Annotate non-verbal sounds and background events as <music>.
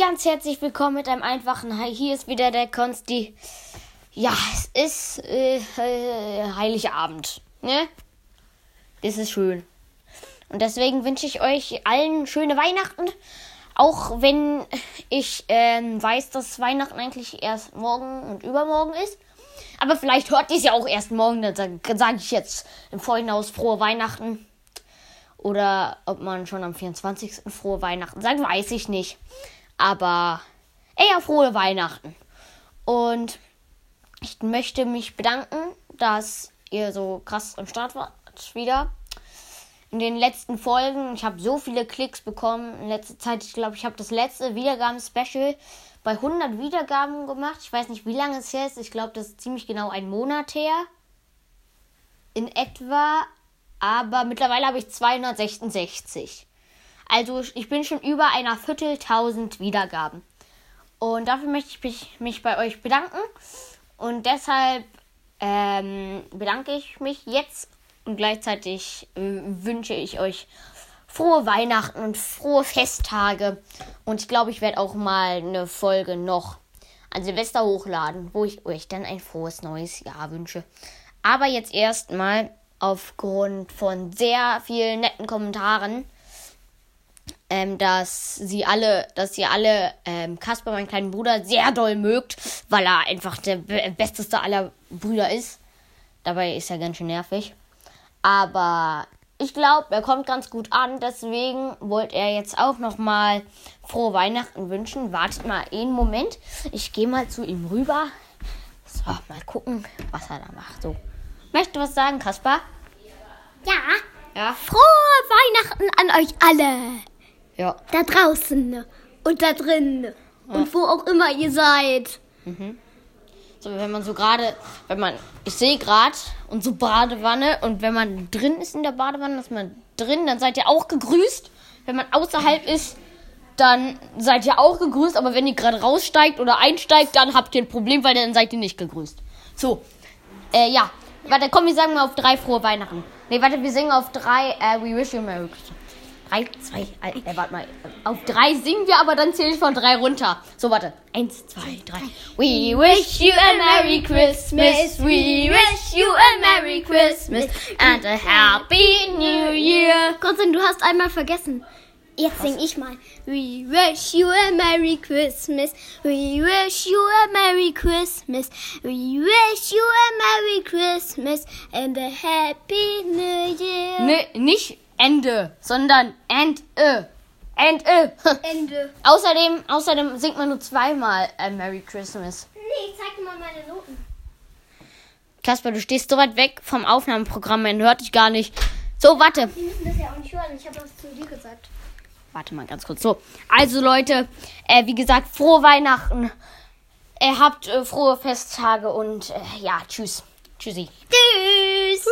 ganz herzlich willkommen mit einem einfachen Hi. Hier ist wieder der Konsti. Ja, es ist äh, äh, Heiligabend, ne? Das ist schön. Und deswegen wünsche ich euch allen schöne Weihnachten. Auch wenn ich ähm, weiß, dass Weihnachten eigentlich erst morgen und übermorgen ist. Aber vielleicht hört ihr es ja auch erst morgen. Dann sage sag ich jetzt im Vorhinaus frohe Weihnachten. Oder ob man schon am 24. frohe Weihnachten sagt, weiß ich nicht. Aber eher frohe Weihnachten. Und ich möchte mich bedanken, dass ihr so krass am Start wart wieder. In den letzten Folgen, ich habe so viele Klicks bekommen in letzter Zeit. Ich glaube, ich habe das letzte Wiedergaben-Special bei 100 Wiedergaben gemacht. Ich weiß nicht, wie lange es her ist. Ich glaube, das ist ziemlich genau ein Monat her. In etwa. Aber mittlerweile habe ich 266. Also ich bin schon über einer Vierteltausend Wiedergaben. Und dafür möchte ich mich, mich bei euch bedanken. Und deshalb ähm, bedanke ich mich jetzt und gleichzeitig äh, wünsche ich euch frohe Weihnachten und frohe Festtage. Und ich glaube, ich werde auch mal eine Folge noch an Silvester hochladen, wo ich euch dann ein frohes neues Jahr wünsche. Aber jetzt erstmal aufgrund von sehr vielen netten Kommentaren ähm, dass sie alle, dass ihr alle ähm, Kasper, meinen kleinen Bruder, sehr doll mögt, weil er einfach der be besteste aller Brüder ist. Dabei ist er ganz schön nervig. Aber ich glaube, er kommt ganz gut an. Deswegen wollte er jetzt auch noch mal frohe Weihnachten wünschen. Wartet mal einen Moment. Ich gehe mal zu ihm rüber. So, mal gucken, was er da macht. So. Möchtest du was sagen, Kasper? Ja. Ja. Frohe Weihnachten an euch alle. Ja. Da draußen und da drin und wo auch immer ihr seid. So, wenn man so gerade, wenn man, ich sehe gerade unsere Badewanne und wenn man drin ist in der Badewanne, ist man drin, dann seid ihr auch gegrüßt. Wenn man außerhalb ist, dann seid ihr auch gegrüßt, aber wenn ihr gerade raussteigt oder einsteigt, dann habt ihr ein Problem, weil dann seid ihr nicht gegrüßt. So, äh, ja. Warte, komm, wir sagen mal auf drei frohe Weihnachten. Nee, warte, wir singen auf drei, äh, We Wish You Merry Christmas. Drei, zwei, äh, äh, warte mal. Auf drei singen wir, aber dann zähle ich von drei runter. So, warte. Eins, zwei, drei. We wish you a Merry Christmas. We wish you a Merry Christmas and a Happy New Year. Konstantin, du hast einmal vergessen. Jetzt sing ich mal. We wish you a Merry Christmas. We wish you a Merry Christmas. We wish you a Merry Christmas and a Happy New Year. Ne, nicht Ende, sondern and e. And e. <laughs> Ende. außerdem, außerdem singt man nur zweimal a Merry Christmas. Nee, ich zeig dir mal meine Noten. Kasper, du stehst so weit weg vom Aufnahmeprogramm, man hört dich gar nicht. So, warte. Die müssen das ja auch nicht hören. Ich habe das zu dir gesagt. Warte mal ganz kurz. So, also Leute, äh, wie gesagt, frohe Weihnachten. Ihr habt äh, frohe Festtage und äh, ja, tschüss. Tschüssi. Tschüss.